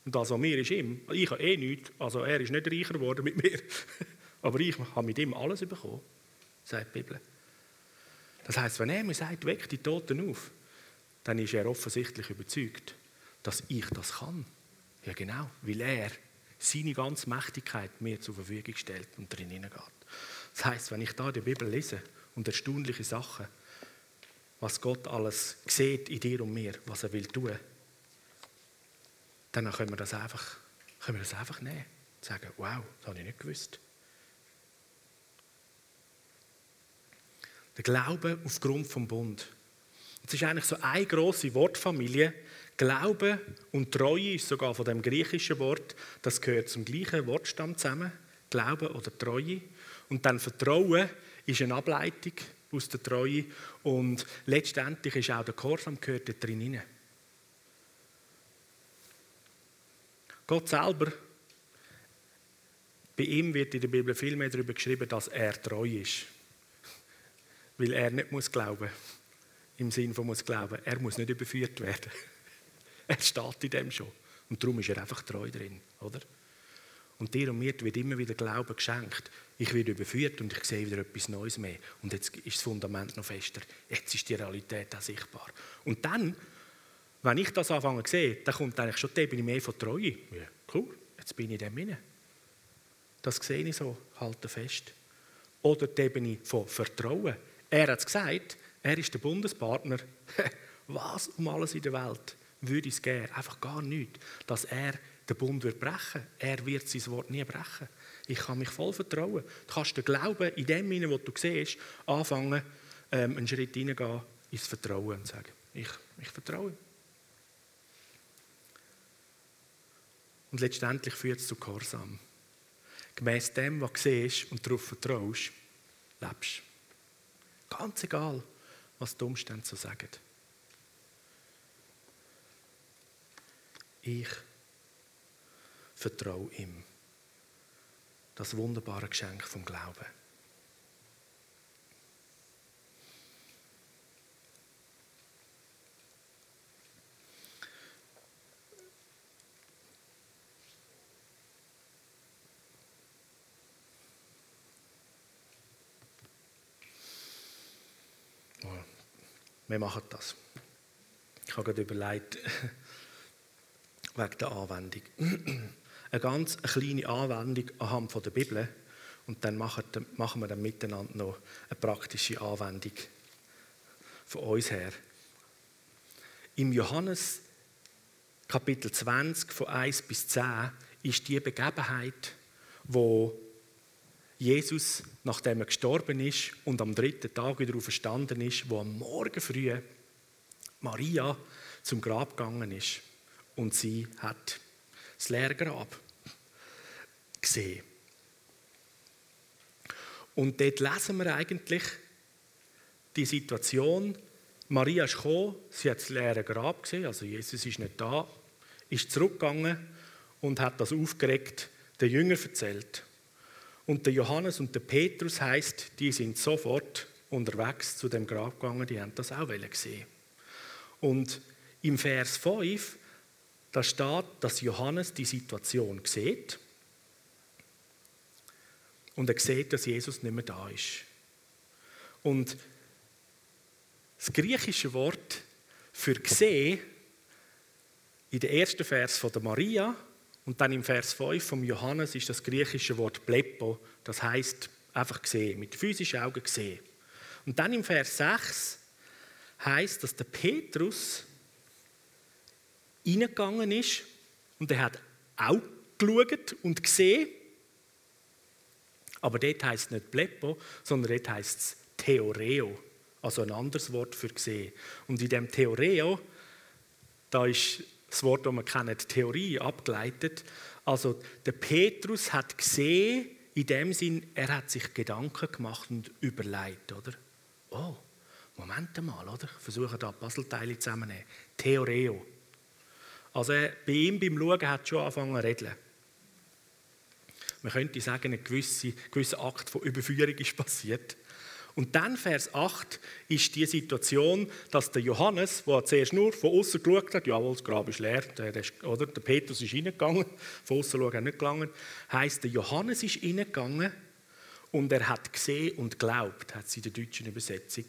Und das, was mir ist, ihm. Ich habe eh nichts, also er ist nicht reicher geworden mit mir. Aber ich habe mit ihm alles bekommen, sagt die Bibel. Das heißt, wenn er mir sagt, weck die Toten auf, dann ist er offensichtlich überzeugt, dass ich das kann. Ja, genau, weil er seine ganze Mächtigkeit mir zur Verfügung stellt und drin hineingeht. Das heißt, wenn ich da die Bibel lese und erstaunliche Sachen, was Gott alles sieht in dir und mir, was er will tun, dann können wir das einfach, können wir das einfach nehmen und sagen, wow, das habe ich nicht gewusst. Der Glaube aufgrund vom Bund. Es ist eigentlich so eine große Wortfamilie. Glaube und Treue ist sogar von dem griechischen Wort, das gehört zum gleichen Wortstamm zusammen. Glaube oder Treue. Und dann Vertrauen ist eine Ableitung aus der Treue und letztendlich ist auch der Gehorsam gehört da drin. Gott selber, bei ihm wird in der Bibel viel mehr darüber geschrieben, dass er treu ist. Weil er nicht muss glauben. Im Sinn von muss glauben. Er muss nicht überführt werden. er steht in dem schon. Und darum ist er einfach treu drin, oder? Und dir und mir wird immer wieder Glauben geschenkt. Ich werde überführt und ich sehe wieder etwas Neues mehr. Und jetzt ist das Fundament noch fester. Jetzt ist die Realität auch sichtbar. Und dann, wenn ich das anfange zu sehen, dann kommt eigentlich schon bin ich mehr von Treue. Ja, cool, jetzt bin ich in dem inne. Das sehe ich so, halte fest. Oder der bin ich von Vertrauen. Er hat es gesagt, er ist der Bundespartner. Was um alles in der Welt würde es geben? Einfach gar nichts. Dass er den Bund wird brechen. Er wird sein Wort nie brechen. Ich kann mich voll vertrauen. Du kannst den Glauben in dem hinein, was du siehst, anfangen, ähm, einen Schritt hineingehen ins Vertrauen und sagen, ich, ich vertraue. Und letztendlich führt es zu Gehorsam. Gemäss dem, was du siehst und darauf vertraust, lebst. Ganz egal, was die Umstände so sagen. Ich vertraue ihm. Das wunderbare Geschenk vom Glauben. Wir machen das. Ich habe gerade überlegt, wegen der Anwendung. Eine ganz kleine Anwendung anhand der Bibel und dann machen wir dann miteinander noch eine praktische Anwendung von uns her. Im Johannes Kapitel 20 von 1 bis 10 ist die Begebenheit, wo Jesus, nachdem er gestorben ist und am dritten Tag wieder auferstanden ist, wo am Morgen früh Maria zum Grab gegangen ist und sie hat das leere Grab gesehen. Und dort lesen wir eigentlich die Situation, Maria ist gekommen, sie hat das leere Grab gesehen, also Jesus ist nicht da, ist zurückgegangen und hat das aufgeregt den Jüngern erzählt. Und der Johannes und der Petrus heißt, die sind sofort unterwegs zu dem Grab gegangen, die haben das auch gesehen. Und im Vers 5 da steht, dass Johannes die Situation sieht und er sieht, dass Jesus nicht mehr da ist. Und das griechische Wort für gesehen in der ersten Vers von der Maria und dann im Vers 5 von Johannes ist das griechische Wort blepo, das heißt einfach gesehen, mit physischen Augen gesehen. Und dann im Vers 6 heißt, dass der Petrus reingegangen ist und er hat auch geschaut und gesehen. Aber dort heißt es nicht Blepo, sondern dort heißt es Theoreo, also ein anderes Wort für gesehen. Und in dem Theoreo, da ist das Wort, das man kennt, Theorie abgeleitet. Also der Petrus hat gesehen, in dem Sinn, er hat sich Gedanken gemacht und überlegt, oder? Oh, Moment mal, oder? Ich versuche da Puzzleteile zusammenzunehmen. Theoreo. Also bei ihm beim Schauen hat schon angefangen zu reden. Man könnte sagen, ein gewisser, gewisser Akt von Überführung ist passiert. Und dann, Vers 8, ist die Situation, dass der Johannes, der zuerst nur von außen geschaut hat, jawohl, das Grab ist leer, der, ist, oder? der Petrus ist reingegangen, von außen schauen nicht gelangen, heisst, der Johannes ist reingegangen und er hat gesehen und glaubt, hat sie in der deutschen Übersetzung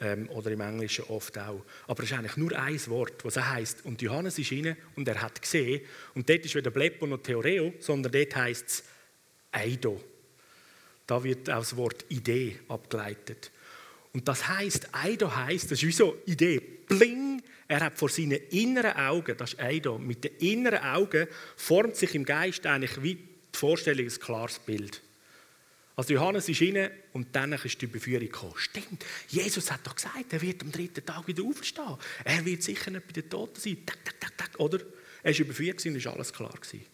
ähm, oder im Englischen oft auch. Aber es ist eigentlich nur ein Wort, was heißt und Johannes ist rein und er hat gesehen. Und dort ist weder Bleppo noch Theoreo, sondern dort heißt es Eido. Da wird auch das Wort Idee abgeleitet. Und das heißt, Eido heißt, das ist wie so Idee, bling. Er hat vor seinen inneren Augen, das ist Eido, mit den inneren Augen formt sich im Geist eigentlich wie die Vorstellung ein klares Bild. Also Johannes ist rein und dann ist die Überführung gekommen. Stimmt, Jesus hat doch gesagt, er wird am dritten Tag wieder aufstehen. Er wird sicher nicht bei den Toten sein. Tak, tak, tak, tak. Oder? Er war überführt und ist alles klar. Gewesen.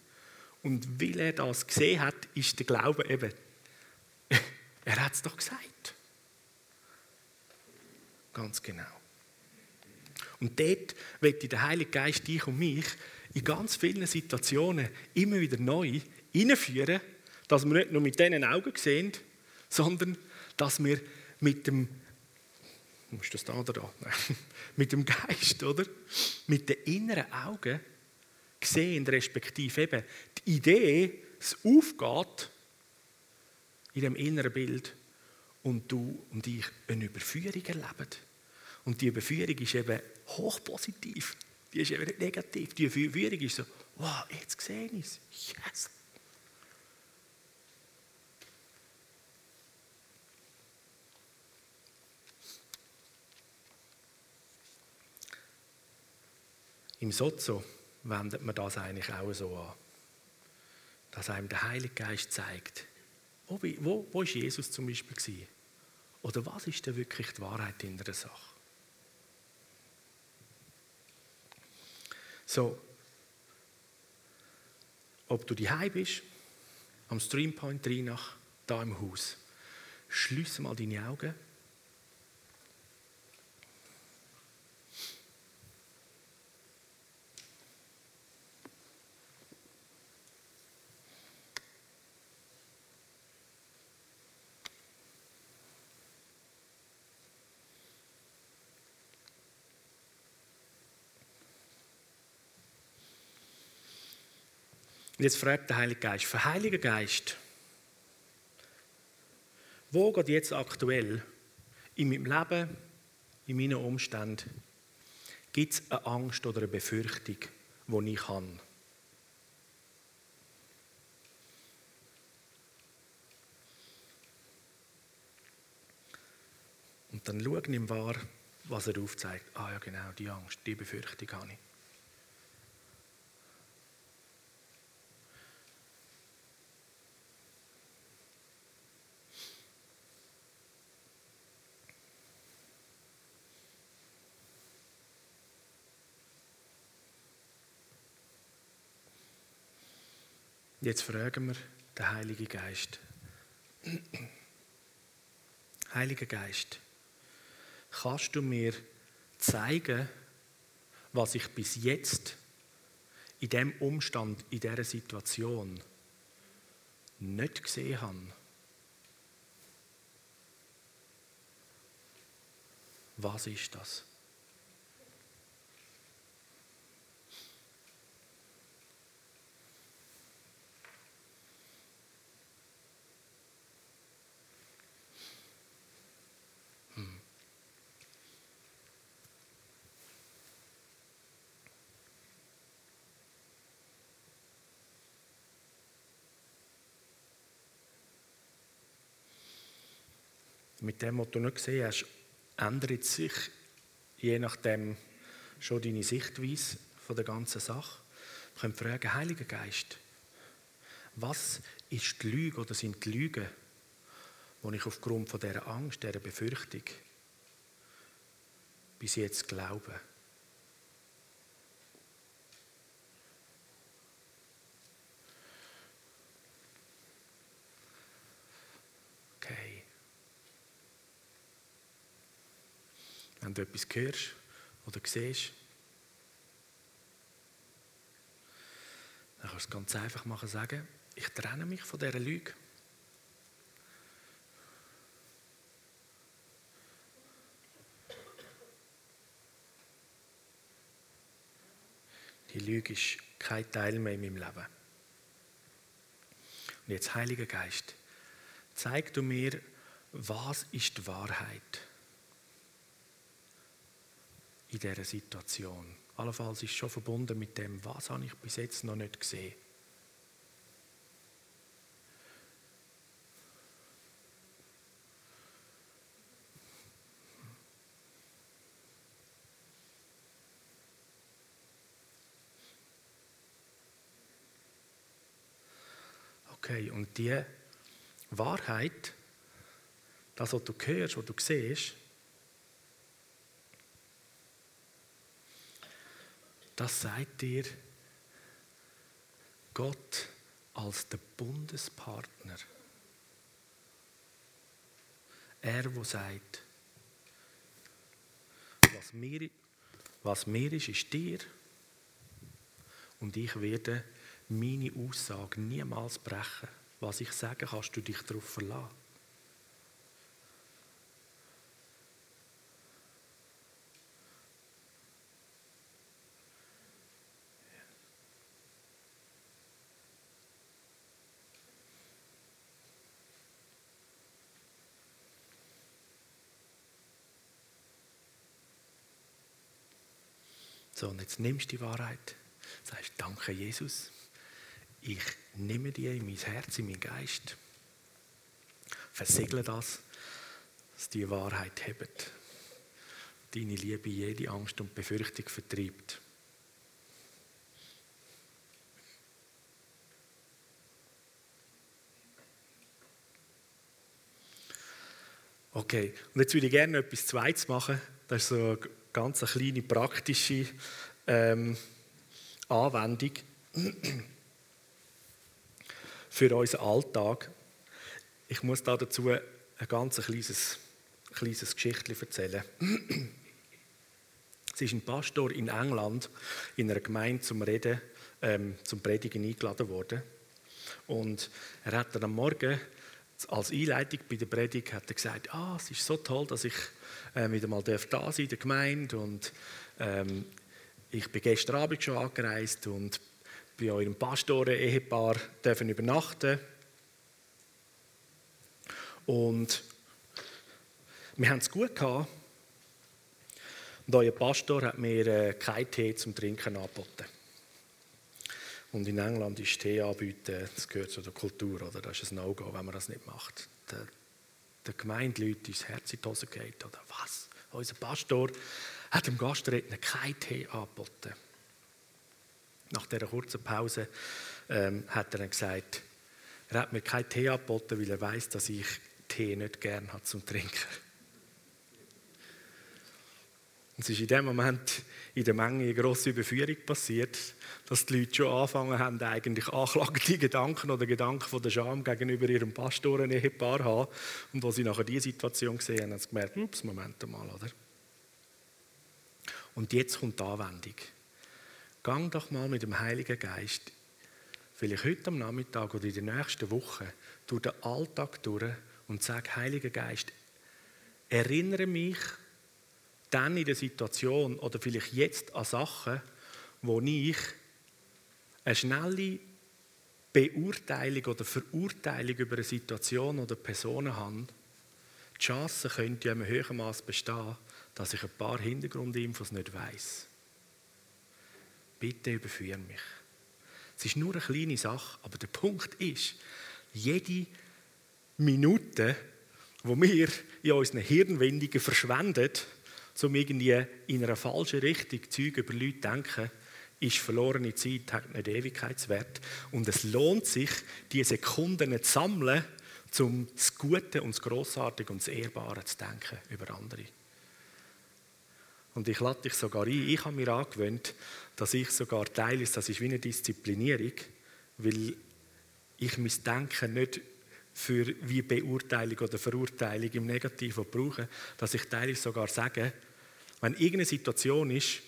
Und weil er das gesehen hat, ist der Glaube eben, er hat es doch gesagt. Ganz genau. Und dort wird der Heilige Geist dich und mich in ganz vielen Situationen immer wieder neu hineinführen, dass wir nicht nur mit diesen Augen sehen, sondern dass wir mit dem muss das da oder da? mit dem Geist, oder? Mit den inneren Augen sehen, respektive eben die Idee, es aufgeht in dem inneren Bild und du und ich eine Überführung erleben. Und die Überführung ist eben hochpositiv. Die ist eben nicht negativ. Die Überführung ist so, wow, jetzt sehe ich es. Yes. Im Sozo wendet man das eigentlich auch so an. Dass einem der Heilige Geist zeigt, wo, wo, wo ist Jesus zum Beispiel gewesen? Oder was ist denn wirklich die Wahrheit in der Sache? So, ob du die bist, am Streampoint rein nach da im Haus, schließe mal deine Augen Und jetzt fragt der Heilige Geist, für Heiliger Geist, wo geht jetzt aktuell in meinem Leben, in meinen Umständen, gibt es eine Angst oder eine Befürchtung, die ich habe? Und dann schau ihm wahr, was er aufzeigt. Ah ja, genau, die Angst, die Befürchtung habe ich. Jetzt fragen wir den Heiligen Geist. Heiliger Geist, kannst du mir zeigen, was ich bis jetzt in dem Umstand, in dieser Situation nicht gesehen habe? Was ist das? Mit dem, was du nicht gesehen hast, ändert sich je nachdem schon deine Sichtweise von der ganzen Sache. Wir können fragen, Heiliger Geist, was ist die Lüge oder sind die Lügen, die ich aufgrund von dieser Angst, dieser Befürchtung bis jetzt glaube? Wenn du etwas hörst oder siehst, dann kannst du es ganz einfach machen, sagen, ich trenne mich von dieser Lüge. Die Lüge ist kein Teil mehr in meinem Leben. Und jetzt, Heiliger Geist, zeig du mir, was ist die Wahrheit? In dieser Situation. Allenfalls ist schon verbunden mit dem, was habe ich bis jetzt noch nicht gesehen. Okay, und die, Wahrheit, das, was du hörst, was du siehst, das sagt dir Gott als der Bundespartner. Er, der sagt, was mir, was mir ist, ist dir. Und ich werde meine Aussage niemals brechen. Was ich sage, kannst du dich darauf verlassen. So, und jetzt nimmst du die Wahrheit, sagst Danke, Jesus. Ich nehme die in mein Herz, in meinen Geist. Versiegle das, dass die Wahrheit hebt. Deine Liebe jede Angst und Befürchtung vertreibt. Okay, und jetzt würde ich gerne etwas Zweites machen. Das ist so ganz eine kleine praktische ähm, Anwendung für unseren Alltag. Ich muss da dazu ein ganz kleines, kleines Geschichtchen erzählen. Es ist ein Pastor in England in einer Gemeinde zum Reden, ähm, zum Predigen eingeladen worden. Und er hat dann am Morgen als Einleitung bei der Predigt hat er gesagt, ah, es ist so toll, dass ich äh, wieder mal da sein in der Gemeinde und ähm, ich bin gestern Abend schon angereist und bei eurem Pastoren-Ehepaar dürfen übernachten. Und wir haben es gut gehabt. Und euer Pastor hat mir äh, keinen Tee zum Trinken angeboten. Und in England ist Tee anbieten, das gehört zu der Kultur, oder? Das ist ein No-Go, wenn man das nicht macht. Der, der Gemeindeleute ins Herz in die Hose geht, oder was? Unser Pastor hat dem Gastredner keinen Tee angeboten. Nach dieser kurzen Pause ähm, hat er dann gesagt, er hat mir keinen Tee angeboten, weil er weiß, dass ich Tee nicht gern habe zum Trinken. Und es ist in dem Moment in der Menge eine grosse Überführung passiert, dass die Leute schon angefangen haben, eigentlich anklagende Gedanken oder Gedanken von der Scham gegenüber ihrem Pastoren-Ehepaar haben. Und als sie nachher diese Situation gesehen haben, haben sie gemerkt, ups, Moment mal, oder? Und jetzt kommt die Anwendung. Gang doch mal mit dem Heiligen Geist, vielleicht heute am Nachmittag oder in der nächsten Woche, durch den Alltag durch und sag, Heiliger Geist, erinnere mich dann in der Situation oder vielleicht jetzt an Sachen, wo ich eine schnelle Beurteilung oder Verurteilung über eine Situation oder Personen habe, die Chance könnte ja im höheren Maß bestehen, dass ich ein paar Hintergrundinfos nicht weiß. Bitte überführe mich. Es ist nur eine kleine Sache, aber der Punkt ist, jede Minute, wo wir in unseren Hirnwindungen verschwenden, um irgendwie in einer falschen Richtung Zeug über Leute zu denken, ist verlorene Zeit, hat nicht Ewigkeitswert. Und es lohnt sich, diese Sekunden zu sammeln, um das Gute und das Grossartige und das Ehrbare zu denken über andere. Und ich lade dich sogar ein, ich habe mir angewöhnt, dass ich sogar teile, das ist wie eine Disziplinierung, weil ich mein Denken nicht für wie Beurteilung oder Verurteilung im Negativen brauche, dass ich teilweise sogar sage, wenn irgendeine Situation ist,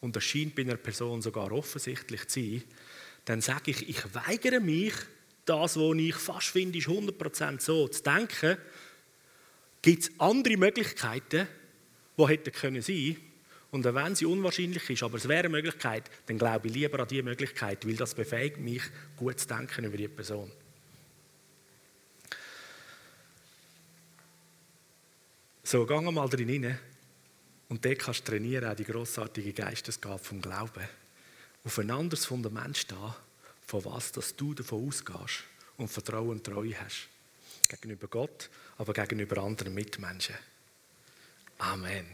und das scheint bei einer Person sogar offensichtlich zu sein, dann sage ich, ich weigere mich, das, was ich fast finde, ist 100% so zu denken. Gibt es andere Möglichkeiten, die hätten können sein und wenn sie unwahrscheinlich ist, aber es wäre eine Möglichkeit, dann glaube ich lieber an diese Möglichkeit, weil das befähigt mich, gut zu denken über die Person. So, wir mal rein. Und dort kannst du trainieren, auch die grossartige Geistesgabe vom Glauben. Auf ein anderes Fundament stehen, von was dass du davon ausgehst und Vertrauen und Treue hast. Gegenüber Gott, aber gegenüber anderen Mitmenschen. Amen.